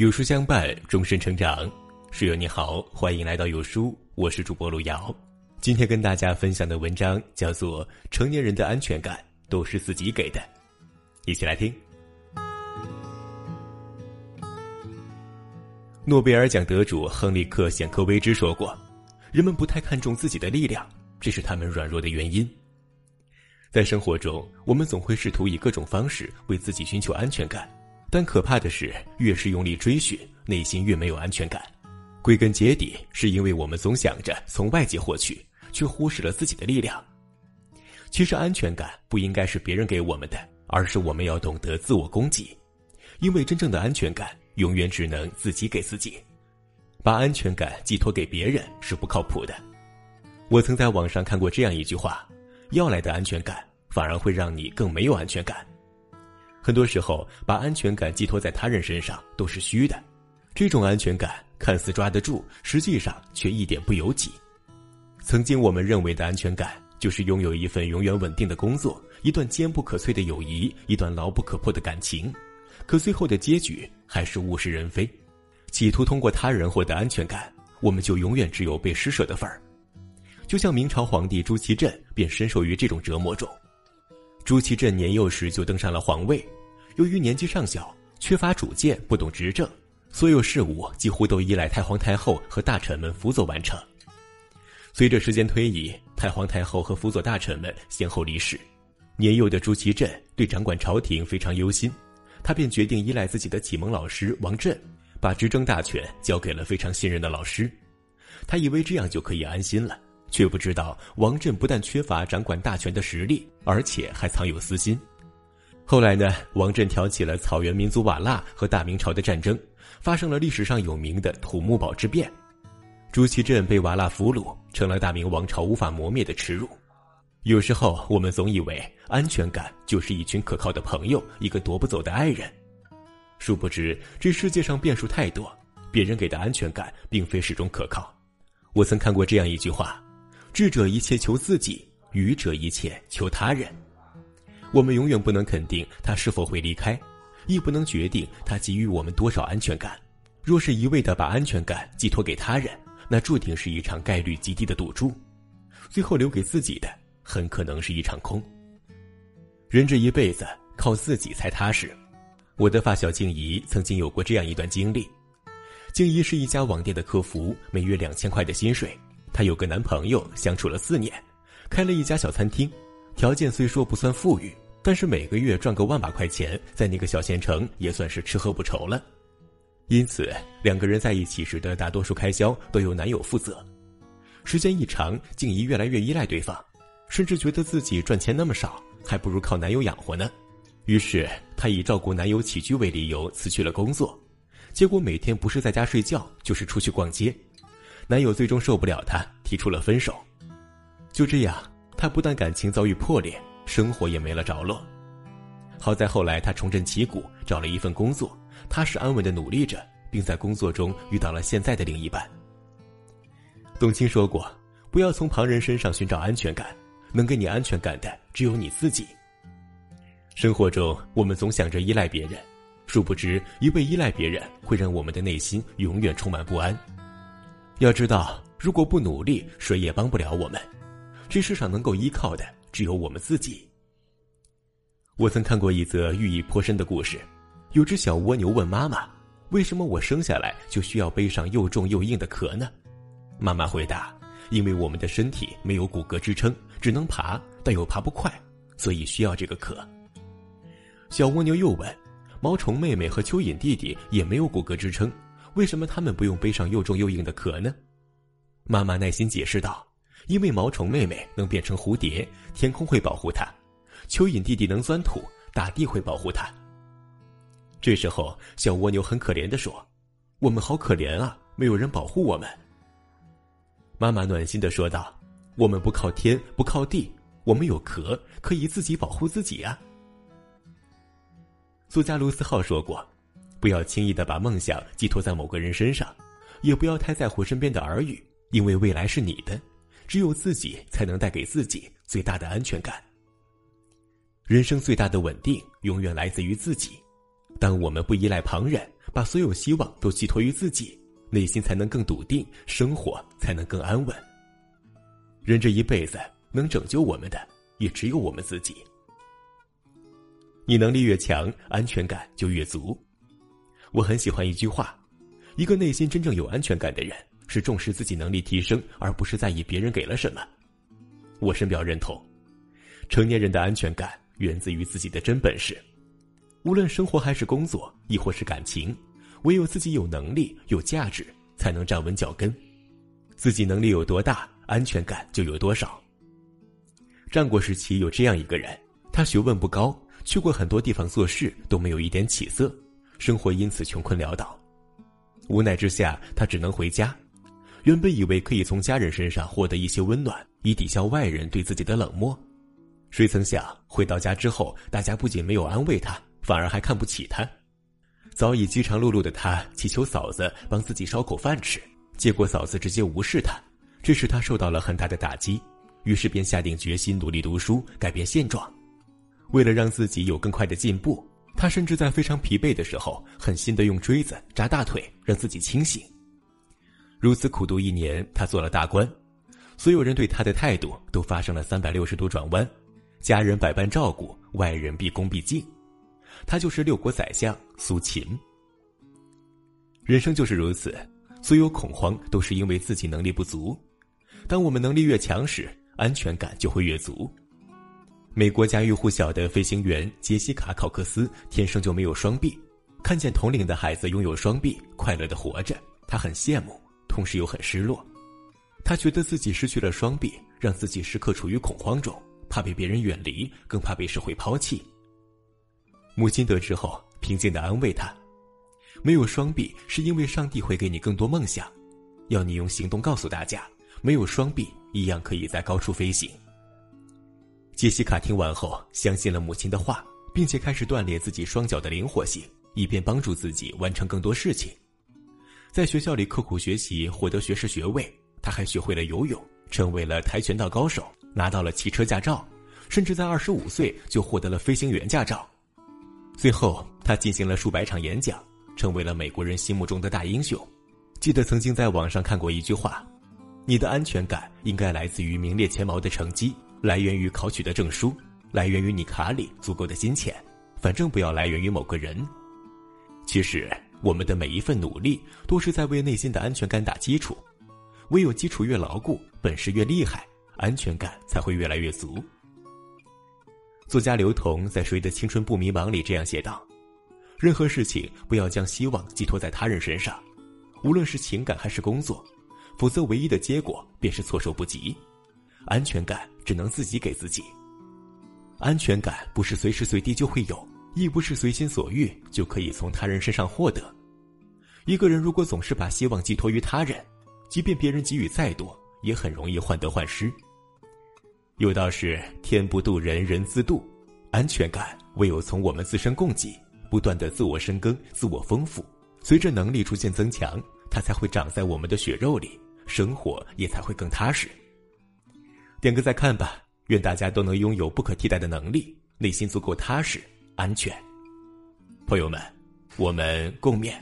有书相伴，终身成长。室友你好，欢迎来到有书，我是主播路遥。今天跟大家分享的文章叫做《成年人的安全感都是自己给的》，一起来听。诺贝尔奖得主亨利克显科威兹说过：“人们不太看重自己的力量，这是他们软弱的原因。”在生活中，我们总会试图以各种方式为自己寻求安全感。但可怕的是，越是用力追寻，内心越没有安全感。归根结底，是因为我们总想着从外界获取，却忽视了自己的力量。其实，安全感不应该是别人给我们的，而是我们要懂得自我供给。因为真正的安全感，永远只能自己给自己。把安全感寄托给别人是不靠谱的。我曾在网上看过这样一句话：要来的安全感，反而会让你更没有安全感。很多时候，把安全感寄托在他人身上都是虚的。这种安全感看似抓得住，实际上却一点不由己。曾经我们认为的安全感，就是拥有一份永远稳定的工作，一段坚不可摧的友谊，一段牢不可破的感情。可最后的结局还是物是人非。企图通过他人获得安全感，我们就永远只有被施舍的份儿。就像明朝皇帝朱祁镇便深受于这种折磨中。朱祁镇年幼时就登上了皇位，由于年纪尚小，缺乏主见，不懂执政，所有事务几乎都依赖太皇太后和大臣们辅佐完成。随着时间推移，太皇太后和辅佐大臣们先后离世，年幼的朱祁镇对掌管朝廷非常忧心，他便决定依赖自己的启蒙老师王振，把执政大权交给了非常信任的老师，他以为这样就可以安心了。却不知道王振不但缺乏掌管大权的实力，而且还藏有私心。后来呢，王振挑起了草原民族瓦剌和大明朝的战争，发生了历史上有名的土木堡之变。朱祁镇被瓦剌俘虏，成了大明王朝无法磨灭的耻辱。有时候，我们总以为安全感就是一群可靠的朋友，一个夺不走的爱人。殊不知，这世界上变数太多，别人给的安全感并非始终可靠。我曾看过这样一句话。智者一切求自己，愚者一切求他人。我们永远不能肯定他是否会离开，亦不能决定他给予我们多少安全感。若是一味的把安全感寄托给他人，那注定是一场概率极低的赌注，最后留给自己的很可能是一场空。人这一辈子靠自己才踏实。我的发小静怡曾经有过这样一段经历：静怡是一家网店的客服，每月两千块的薪水。她有个男朋友，相处了四年，开了一家小餐厅，条件虽说不算富裕，但是每个月赚个万把块钱，在那个小县城也算是吃喝不愁了。因此，两个人在一起时的大多数开销都由男友负责。时间一长，静怡越来越依赖对方，甚至觉得自己赚钱那么少，还不如靠男友养活呢。于是，她以照顾男友起居为理由辞去了工作，结果每天不是在家睡觉，就是出去逛街。男友最终受不了她，提出了分手。就这样，他不但感情遭遇破裂，生活也没了着落。好在后来他重振旗鼓，找了一份工作，踏实安稳的努力着，并在工作中遇到了现在的另一半。董卿说过：“不要从旁人身上寻找安全感，能给你安全感的只有你自己。”生活中，我们总想着依赖别人，殊不知一味依赖别人，会让我们的内心永远充满不安。要知道，如果不努力，谁也帮不了我们。这世上能够依靠的，只有我们自己。我曾看过一则寓意颇深的故事：有只小蜗牛问妈妈：“为什么我生下来就需要背上又重又硬的壳呢？”妈妈回答：“因为我们的身体没有骨骼支撑，只能爬，但又爬不快，所以需要这个壳。”小蜗牛又问：“毛虫妹妹和蚯蚓弟弟也没有骨骼支撑。”为什么他们不用背上又重又硬的壳呢？妈妈耐心解释道：“因为毛虫妹妹能变成蝴蝶，天空会保护她；蚯蚓弟弟能钻土，大地会保护他。”这时候，小蜗牛很可怜的说：“我们好可怜啊，没有人保护我们。”妈妈暖心的说道：“我们不靠天，不靠地，我们有壳，可以自己保护自己啊。”作家卢思浩说过。不要轻易的把梦想寄托在某个人身上，也不要太在乎身边的耳语，因为未来是你的，只有自己才能带给自己最大的安全感。人生最大的稳定，永远来自于自己。当我们不依赖旁人，把所有希望都寄托于自己，内心才能更笃定，生活才能更安稳。人这一辈子能拯救我们的，也只有我们自己。你能力越强，安全感就越足。我很喜欢一句话：一个内心真正有安全感的人，是重视自己能力提升，而不是在意别人给了什么。我深表认同。成年人的安全感源自于自己的真本事。无论生活还是工作，亦或是感情，唯有自己有能力、有价值，才能站稳脚跟。自己能力有多大，安全感就有多少。战国时期有这样一个人，他学问不高，去过很多地方做事都没有一点起色，生活因此穷困潦倒。无奈之下，他只能回家。原本以为可以从家人身上获得一些温暖，以抵消外人对自己的冷漠，谁曾想回到家之后，大家不仅没有安慰他。反而还看不起他，早已饥肠辘辘的他祈求嫂子帮自己烧口饭吃，结果嫂子直接无视他，这使他受到了很大的打击，于是便下定决心努力读书，改变现状。为了让自己有更快的进步，他甚至在非常疲惫的时候，狠心的用锥子扎大腿，让自己清醒。如此苦读一年，他做了大官，所有人对他的态度都发生了三百六十度转弯，家人百般照顾，外人毕恭毕敬。他就是六国宰相苏秦。人生就是如此，所有恐慌都是因为自己能力不足。当我们能力越强时，安全感就会越足。美国家喻户晓的飞行员杰西卡·考克斯天生就没有双臂，看见同龄的孩子拥有双臂，快乐的活着，他很羡慕，同时又很失落。他觉得自己失去了双臂，让自己时刻处于恐慌中，怕被别人远离，更怕被社会抛弃。母亲得知后，平静的安慰他：“没有双臂，是因为上帝会给你更多梦想，要你用行动告诉大家，没有双臂一样可以在高处飞行。”杰西卡听完后，相信了母亲的话，并且开始锻炼自己双脚的灵活性，以便帮助自己完成更多事情。在学校里刻苦学习，获得学士学位，他还学会了游泳，成为了跆拳道高手，拿到了汽车驾照，甚至在二十五岁就获得了飞行员驾照。最后，他进行了数百场演讲，成为了美国人心目中的大英雄。记得曾经在网上看过一句话：“你的安全感应该来自于名列前茅的成绩，来源于考取的证书，来源于你卡里足够的金钱，反正不要来源于某个人。”其实，我们的每一份努力都是在为内心的安全感打基础。唯有基础越牢固，本事越厉害，安全感才会越来越足。作家刘同在《谁的青春不迷茫》里这样写道：“任何事情不要将希望寄托在他人身上，无论是情感还是工作，否则唯一的结果便是措手不及。安全感只能自己给自己。安全感不是随时随地就会有，亦不是随心所欲就可以从他人身上获得。一个人如果总是把希望寄托于他人，即便别人给予再多，也很容易患得患失。”有道是“天不渡人，人自渡”，安全感唯有从我们自身供给，不断的自我深耕、自我丰富，随着能力逐渐增强，它才会长在我们的血肉里，生活也才会更踏实。点个再看吧，愿大家都能拥有不可替代的能力，内心足够踏实、安全。朋友们，我们共勉。